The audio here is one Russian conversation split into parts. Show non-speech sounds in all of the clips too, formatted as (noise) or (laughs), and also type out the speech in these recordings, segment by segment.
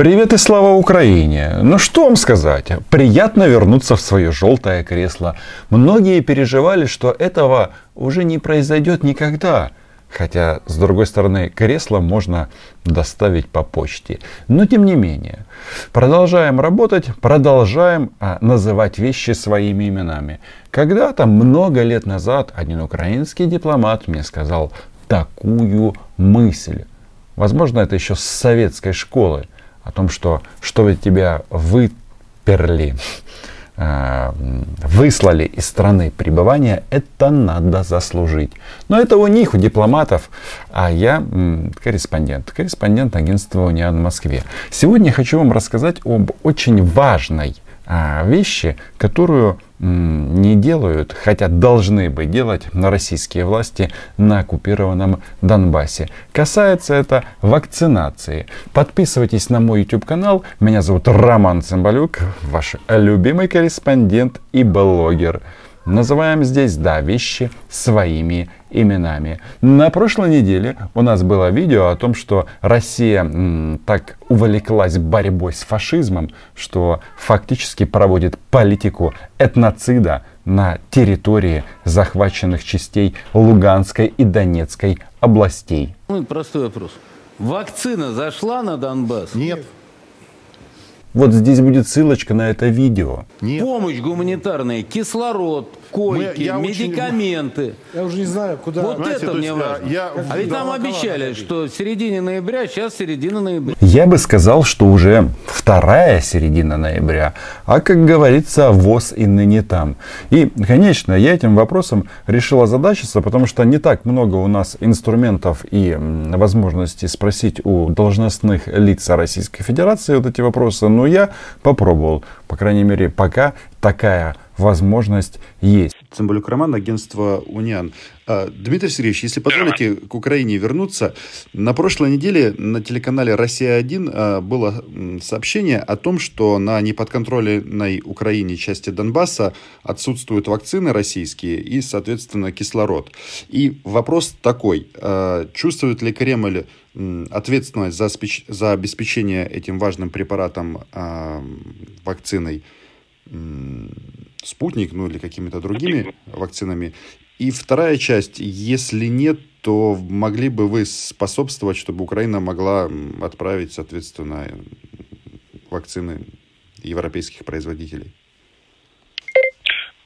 Привет и слава Украине! Ну что вам сказать? Приятно вернуться в свое желтое кресло. Многие переживали, что этого уже не произойдет никогда. Хотя, с другой стороны, кресло можно доставить по почте. Но тем не менее, продолжаем работать, продолжаем а, называть вещи своими именами. Когда-то, много лет назад, один украинский дипломат мне сказал такую мысль. Возможно, это еще с советской школы о том, что чтобы тебя выперли, э, выслали из страны пребывания, это надо заслужить. Но это у них, у дипломатов, а я корреспондент, корреспондент агентства «Униан» в Москве. Сегодня хочу вам рассказать об очень важной а, вещи, которую не делают, хотя должны бы делать российские власти на оккупированном Донбассе. Касается это вакцинации. Подписывайтесь на мой YouTube канал. Меня зовут Роман Цымбалюк, ваш любимый корреспондент и блогер. Называем здесь, да, вещи своими именами. На прошлой неделе у нас было видео о том, что Россия м, так увлеклась борьбой с фашизмом, что фактически проводит политику этноцида на территории захваченных частей Луганской и Донецкой областей. Ну, простой вопрос. Вакцина зашла на Донбасс? Нет. Вот здесь будет ссылочка на это видео. Нет. Помощь гуманитарная, кислород, койки, Мы, я медикаменты. Очень, я уже не знаю, куда. Вот Знаете, это мне важно. Я, а ведь нам обещали, что в середине ноября, сейчас середина ноября. Я бы сказал, что уже вторая середина ноября. А как говорится, ВОЗ и ныне там. И, конечно, я этим вопросом решил озадачиться, потому что не так много у нас инструментов и возможностей спросить у должностных лиц Российской Федерации вот эти вопросы. Но я попробовал. По крайней мере, пока такая возможность есть. Цымбалюк Роман, агентство «Униан». А, Дмитрий Сергеевич, если позволите к Украине вернуться, на прошлой неделе на телеканале «Россия-1» а, было сообщение о том, что на неподконтрольной Украине части Донбасса отсутствуют вакцины российские и, соответственно, кислород. И вопрос такой, а, чувствует ли Кремль ответственность за, за обеспечение этим важным препаратом вакциной спутник, ну или какими-то другими вакцинами. И вторая часть, если нет, то могли бы вы способствовать, чтобы Украина могла отправить, соответственно, вакцины европейских производителей?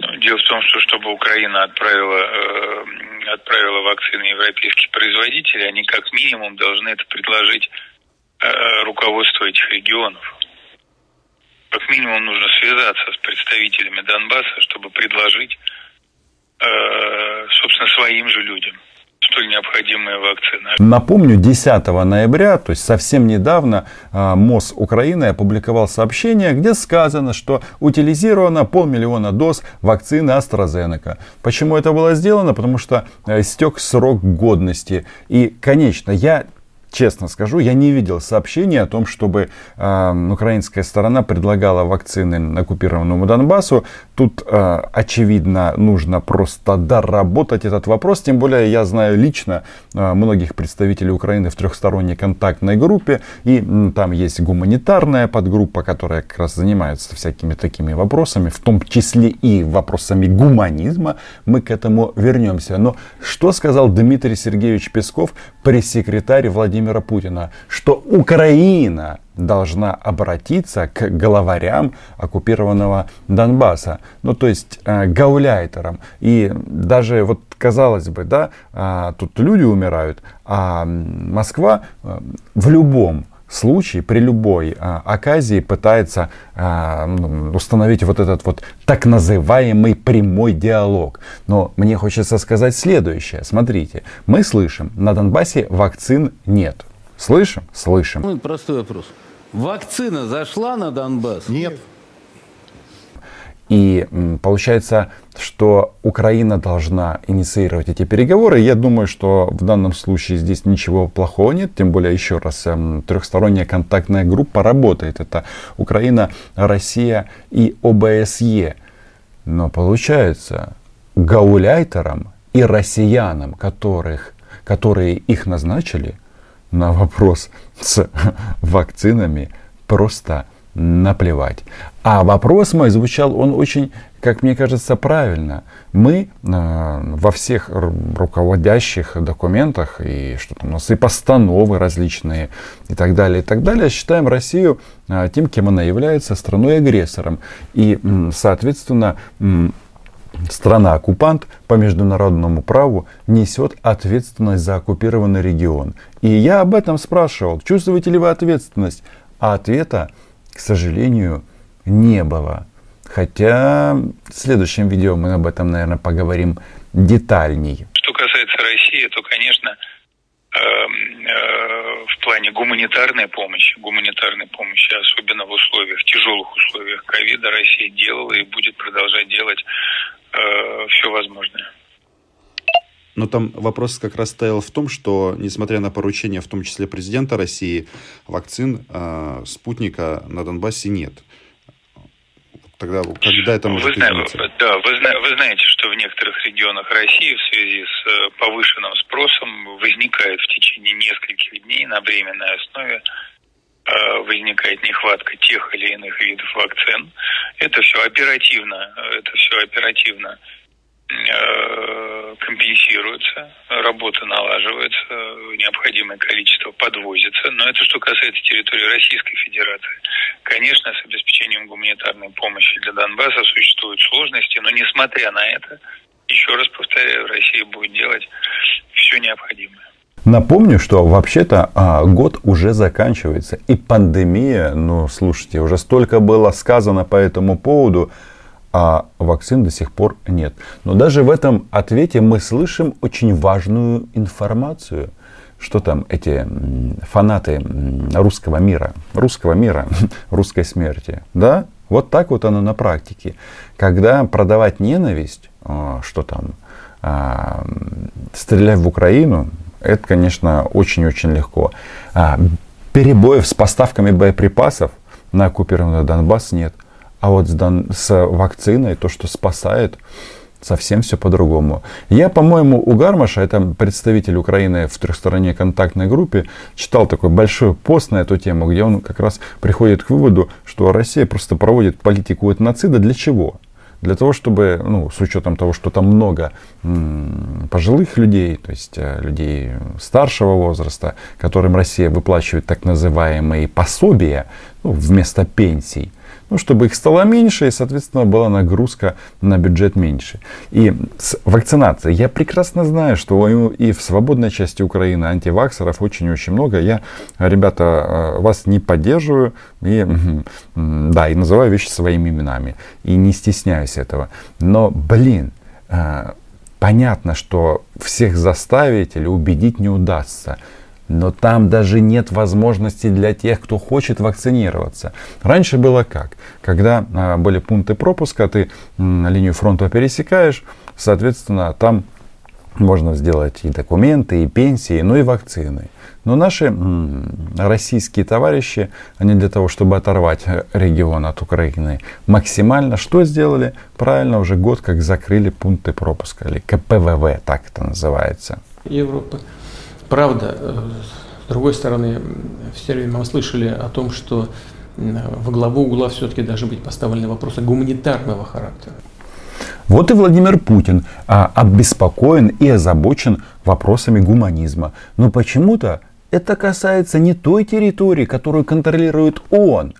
Ну, дело в том, что чтобы Украина отправила, э, отправила вакцины европейских производителей, они как минимум должны это предложить э, руководству этих регионов как минимум нужно связаться с представителями Донбасса, чтобы предложить, э, собственно, своим же людям столь необходимые вакцины. Напомню, 10 ноября, то есть совсем недавно, э, МОЗ Украины опубликовал сообщение, где сказано, что утилизировано полмиллиона доз вакцины AstraZeneca. Почему это было сделано? Потому что э, истек срок годности. И, конечно, я честно скажу, я не видел сообщения о том, чтобы э, украинская сторона предлагала вакцины оккупированному Донбассу. Тут, э, очевидно, нужно просто доработать этот вопрос. Тем более, я знаю лично э, многих представителей Украины в трехсторонней контактной группе. И э, там есть гуманитарная подгруппа, которая как раз занимается всякими такими вопросами, в том числе и вопросами гуманизма. Мы к этому вернемся. Но что сказал Дмитрий Сергеевич Песков, пресс-секретарь Владимира Владимира Путина, что Украина должна обратиться к главарям оккупированного Донбасса, ну то есть э, гауляйтерам. И даже вот казалось бы, да, э, тут люди умирают, а Москва э, в любом случае, при любой а, оказии пытается а, ну, установить вот этот вот так называемый прямой диалог. Но мне хочется сказать следующее. Смотрите, мы слышим, на Донбассе вакцин нет. Слышим? Слышим. Ну, простой вопрос. Вакцина зашла на Донбасс? Нет. И получается, что Украина должна инициировать эти переговоры. Я думаю, что в данном случае здесь ничего плохого нет. Тем более, еще раз, эм, трехсторонняя контактная группа работает. Это Украина, Россия и ОБСЕ. Но получается, гауляйтерам и россиянам, которых, которые их назначили, на вопрос с (laughs) вакцинами просто наплевать. А вопрос мой звучал, он очень, как мне кажется, правильно. Мы э, во всех руководящих документах, и что там у нас и постановы различные, и так далее, и так далее, считаем Россию э, тем, кем она является, страной-агрессором. И, э, соответственно, э, страна-оккупант по международному праву несет ответственность за оккупированный регион. И я об этом спрашивал, чувствуете ли вы ответственность? А ответа, к сожалению, не было. Хотя в следующем видео мы об этом, наверное, поговорим детальней. Что касается России, то, конечно, эм, э, в плане гуманитарной помощи, гуманитарной помощи, особенно в условиях, тяжелых условиях ковида, Россия делала и будет продолжать делать э, все возможное. Но там вопрос как раз стоял в том, что, несмотря на поручение, в том числе президента России, вакцин э, спутника на Донбассе нет. Тогда когда это может вы, измениться? Да, вы, вы знаете, что в некоторых регионах России в связи с э, повышенным спросом возникает в течение нескольких дней на временной основе э, возникает нехватка тех или иных видов вакцин. Это все оперативно, это все оперативно Э, компенсируется, работа налаживается, необходимое количество подвозится. Но это что касается территории Российской Федерации. Конечно, с обеспечением гуманитарной помощи для Донбасса существуют сложности, но несмотря на это, еще раз повторяю, Россия будет делать все необходимое. Напомню, что вообще-то а, год уже заканчивается. И пандемия, ну слушайте, уже столько было сказано по этому поводу а вакцин до сих пор нет. Но даже в этом ответе мы слышим очень важную информацию, что там эти фанаты русского мира, русского мира, (laughs) русской смерти, да? Вот так вот оно на практике. Когда продавать ненависть, а, что там, а, стрелять в Украину, это, конечно, очень-очень легко. А, перебоев с поставками боеприпасов на оккупированный Донбасс нет – а вот с, дан, с вакциной, то, что спасает, совсем все по-другому. Я, по-моему, у Гармаша, это представитель Украины в трехсторонней контактной группе, читал такой большой пост на эту тему, где он как раз приходит к выводу, что Россия просто проводит политику этноцида для чего? Для того, чтобы, ну, с учетом того, что там много пожилых людей, то есть э, людей старшего возраста, которым Россия выплачивает так называемые пособия ну, вместо пенсий, ну, чтобы их стало меньше, и, соответственно, была нагрузка на бюджет меньше. И с вакцинацией. Я прекрасно знаю, что и в свободной части Украины антиваксеров очень-очень много. Я, ребята, э, вас не поддерживаю, и, (laughs) да, и называю вещи своими именами. И не стесняюсь этого. Но, блин, э, понятно, что всех заставить или убедить не удастся. Но там даже нет возможности для тех, кто хочет вакцинироваться. Раньше было как? Когда а, были пункты пропуска, ты линию фронта пересекаешь, соответственно, там можно сделать и документы, и пенсии, ну и вакцины. Но наши российские товарищи, они для того, чтобы оторвать регион от Украины максимально, что сделали? Правильно, уже год как закрыли пункты пропуска, или КПВВ, так это называется. Европа Правда, э, с другой стороны, все время мы слышали о том, что во главу угла все-таки должны быть поставлены вопросы гуманитарного характера. Вот и Владимир Путин а, обеспокоен и озабочен вопросами гуманизма. Но почему-то это касается не той территории, которую контролирует он,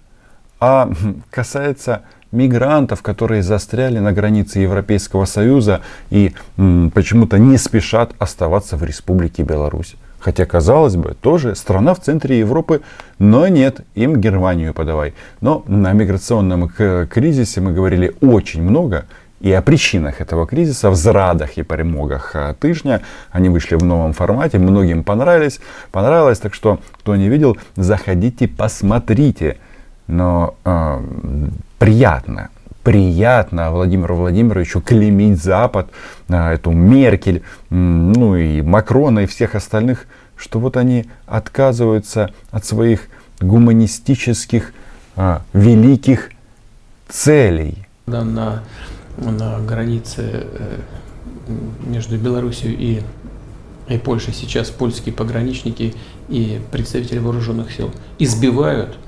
а касается мигрантов, которые застряли на границе Европейского Союза и почему-то не спешат оставаться в Республике Беларусь. Хотя, казалось бы, тоже страна в центре Европы, но нет, им Германию подавай. Но на миграционном кризисе мы говорили очень много, и о причинах этого кризиса в зрадах и перемогах тыжня. Они вышли в новом формате, многим понравились. Понравилось, так что, кто не видел, заходите, посмотрите. Но э, приятно, приятно Владимиру Владимировичу клеймить Запад, а, эту Меркель, ну и Макрона и всех остальных, что вот они отказываются от своих гуманистических а, великих целей. Да, на, на границе э, между Белоруссией и, и Польшей сейчас польские пограничники и представители вооруженных сил избивают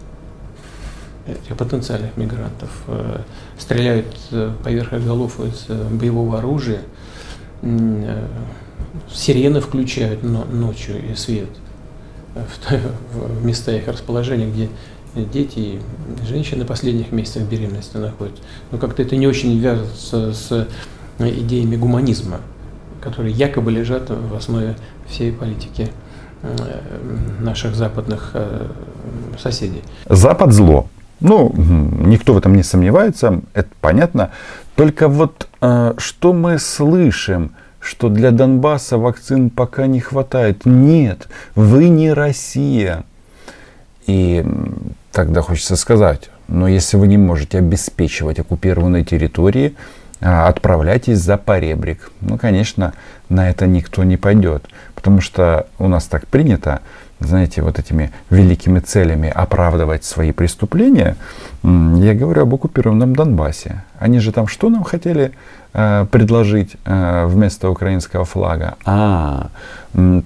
этих потенциальных мигрантов, э, стреляют э, поверх их голов из э, боевого оружия, сирены включают ночью и свет в места их расположения, где дети и женщины последних месяцах беременности находятся. Но как-то это не очень вяжется с идеями гуманизма, которые якобы лежат в основе всей политики наших западных соседей. Запад зло. Ну, никто в этом не сомневается, это понятно. Только вот э, что мы слышим, что для Донбасса вакцин пока не хватает. Нет, вы не Россия. И тогда хочется сказать, но если вы не можете обеспечивать оккупированные территории, а, отправляйтесь за поребрик. Ну, конечно, на это никто не пойдет, потому что у нас так принято, знаете, вот этими великими целями оправдывать свои преступления, я говорю об оккупированном Донбассе. Они же там что нам хотели э, предложить э, вместо украинского флага? А,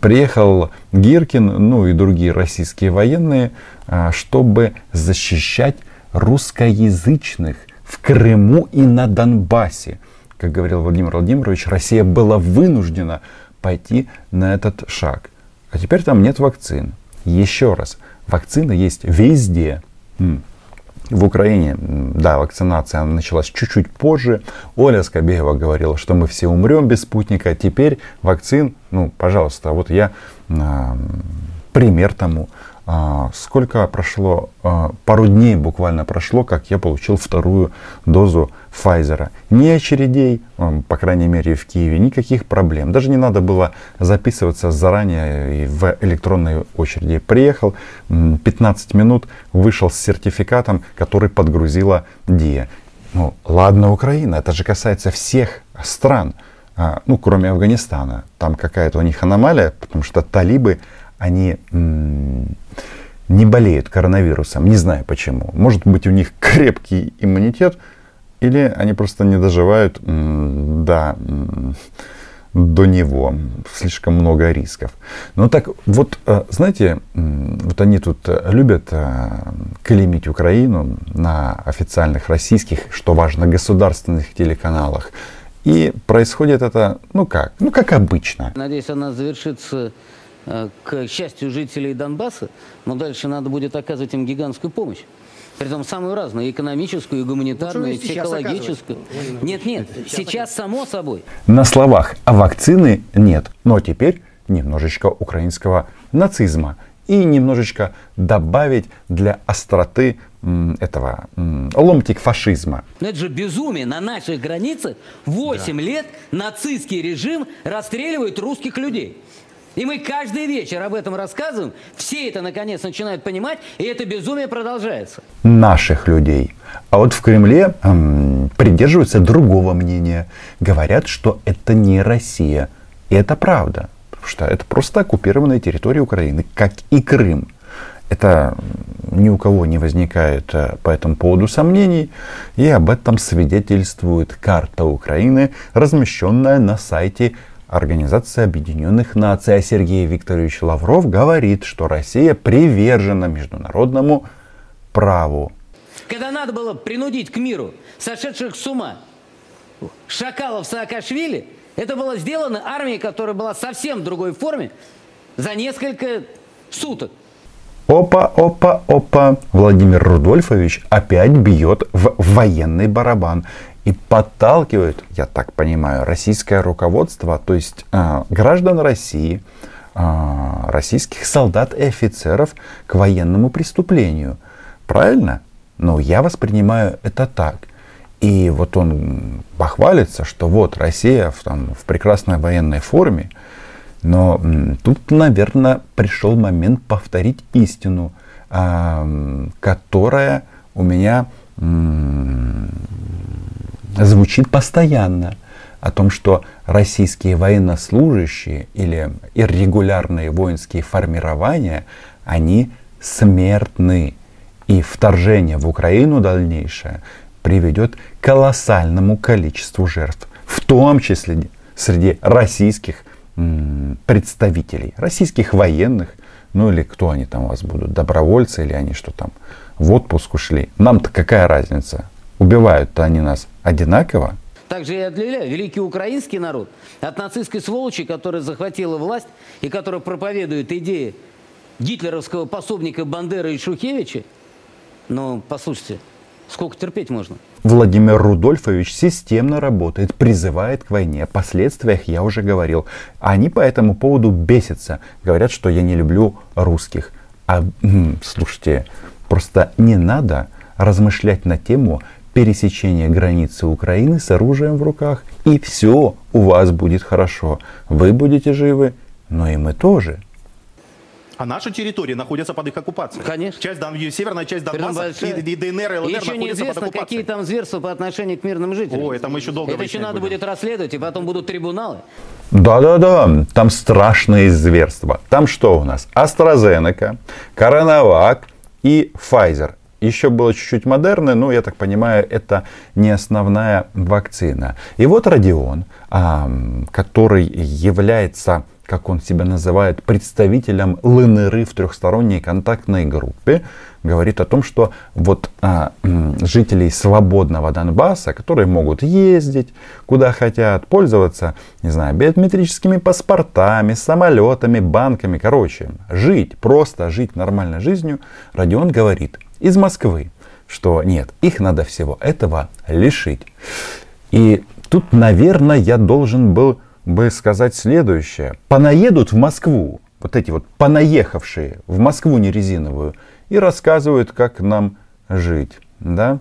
приехал Гиркин, ну и другие российские военные, э, чтобы защищать русскоязычных в Крыму и на Донбассе. Как говорил Владимир Владимирович, Россия была вынуждена пойти на этот шаг. А теперь там нет вакцин. Еще раз, вакцина есть везде. В Украине, да, вакцинация началась чуть-чуть позже. Оля Скобеева говорила, что мы все умрем без спутника. Теперь вакцин, ну, пожалуйста, вот я пример тому. А, сколько прошло, а, пару дней буквально прошло, как я получил вторую дозу Pfizer. Ни очередей, по крайней мере в Киеве, никаких проблем. Даже не надо было записываться заранее в электронной очереди. Приехал, 15 минут, вышел с сертификатом, который подгрузила ДИА. Ну, ладно, Украина, это же касается всех стран, а, ну, кроме Афганистана. Там какая-то у них аномалия, потому что талибы, они не болеют коронавирусом. Не знаю почему. Может быть, у них (laughs) крепкий иммунитет, или они просто не доживают до, до него. Слишком много рисков. Ну так вот, э, знаете, вот они тут любят э, клеймить Украину на официальных российских, что важно, государственных телеканалах. И происходит это, ну как, ну как обычно. Надеюсь, она завершится Э, к счастью жителей Донбасса, но дальше надо будет оказывать им гигантскую помощь. Притом самую разную, и экономическую, и гуманитарную, и психологическую. Нет, нет, сейчас само собой. На словах, а вакцины нет. Но теперь немножечко украинского нацизма. И немножечко добавить для остроты этого ломтик фашизма. Но это же безумие. На наших границах 8 да. лет нацистский режим расстреливает русских людей. И мы каждый вечер об этом рассказываем. Все это наконец начинают понимать, и это безумие продолжается. Наших людей. А вот в Кремле эм, придерживаются другого мнения. Говорят, что это не Россия. И это правда. Потому что это просто оккупированная территория Украины, как и Крым. Это ни у кого не возникает э, по этому поводу сомнений, и об этом свидетельствует карта Украины, размещенная на сайте Организация Объединенных Наций, а Сергей Викторович Лавров говорит, что Россия привержена международному праву. Когда надо было принудить к миру сошедших с ума шакалов Саакашвили, это было сделано армией, которая была совсем в другой форме, за несколько суток. Опа, опа, опа. Владимир Рудольфович опять бьет в военный барабан и подталкивает, я так понимаю, российское руководство, то есть э, граждан России, э, российских солдат и офицеров к военному преступлению. Правильно? Но я воспринимаю это так. И вот он похвалится, что вот Россия в, там, в прекрасной военной форме, но тут, наверное, пришел момент повторить истину, э, которая у меня звучит постоянно о том, что российские военнослужащие или иррегулярные воинские формирования, они смертны. И вторжение в Украину дальнейшее приведет к колоссальному количеству жертв, в том числе среди российских представителей, российских военных, Ну или кто они там у вас будут, добровольцы или они что там, в отпуск ушли. Нам-то какая разница? Убивают-то они нас одинаково. Также и отделяю великий украинский народ от нацистской сволочи, которая захватила власть и которая проповедует идеи гитлеровского пособника Бандеры и Шухевича. Но, послушайте, сколько терпеть можно? Владимир Рудольфович системно работает, призывает к войне. О последствиях я уже говорил. Они по этому поводу бесятся. Говорят, что я не люблю русских. А, слушайте, просто не надо размышлять на тему пересечения границы Украины с оружием в руках. И все у вас будет хорошо. Вы будете живы, но и мы тоже. А наши территории находятся под их оккупацией. Конечно. Часть, северная часть Донбасса и, и ДНР, и ЛНР Еще неизвестно, какие там зверства по отношению к мирным жителям. Ой, это мы еще долго Это еще надо будем. будет расследовать, и потом будут трибуналы. Да-да-да, там страшные зверства. Там что у нас? AstraZeneca, Коронавак и Pfizer. Еще было чуть-чуть модерны, но, я так понимаю, это не основная вакцина. И вот Родион, который является как он себя называет, представителем ЛНР в трехсторонней контактной группе, говорит о том, что вот а, жителей свободного Донбасса, которые могут ездить куда хотят, пользоваться, не знаю, биометрическими паспортами, самолетами, банками, короче, жить, просто жить нормальной жизнью, Родион говорит из Москвы, что нет, их надо всего этого лишить. И тут, наверное, я должен был бы сказать следующее. Понаедут в Москву, вот эти вот понаехавшие в Москву не резиновую, и рассказывают, как нам жить. Да?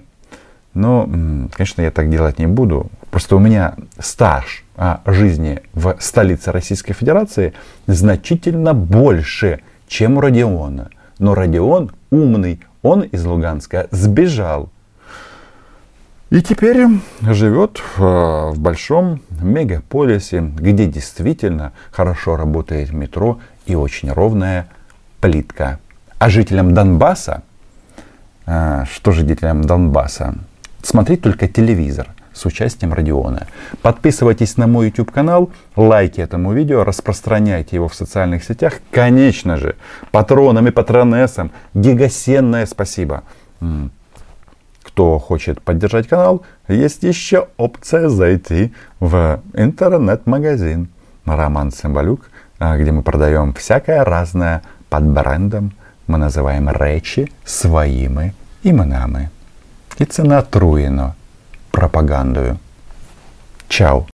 Но, конечно, я так делать не буду. Просто у меня стаж жизни в столице Российской Федерации значительно больше, чем у Родиона. Но Родион умный, он из Луганска сбежал и теперь живет в, в большом мегаполисе, где действительно хорошо работает метро и очень ровная плитка. А жителям Донбасса, а, что же жителям Донбасса? Смотреть только телевизор с участием Родиона. Подписывайтесь на мой YouTube канал, лайки этому видео, распространяйте его в социальных сетях. Конечно же, патронам и патронессам гигасенное спасибо кто хочет поддержать канал, есть еще опция зайти в интернет-магазин Роман Цымбалюк, а, где мы продаем всякое разное под брендом. Мы называем речи своими именами. И це натруєно пропагандою. Чао!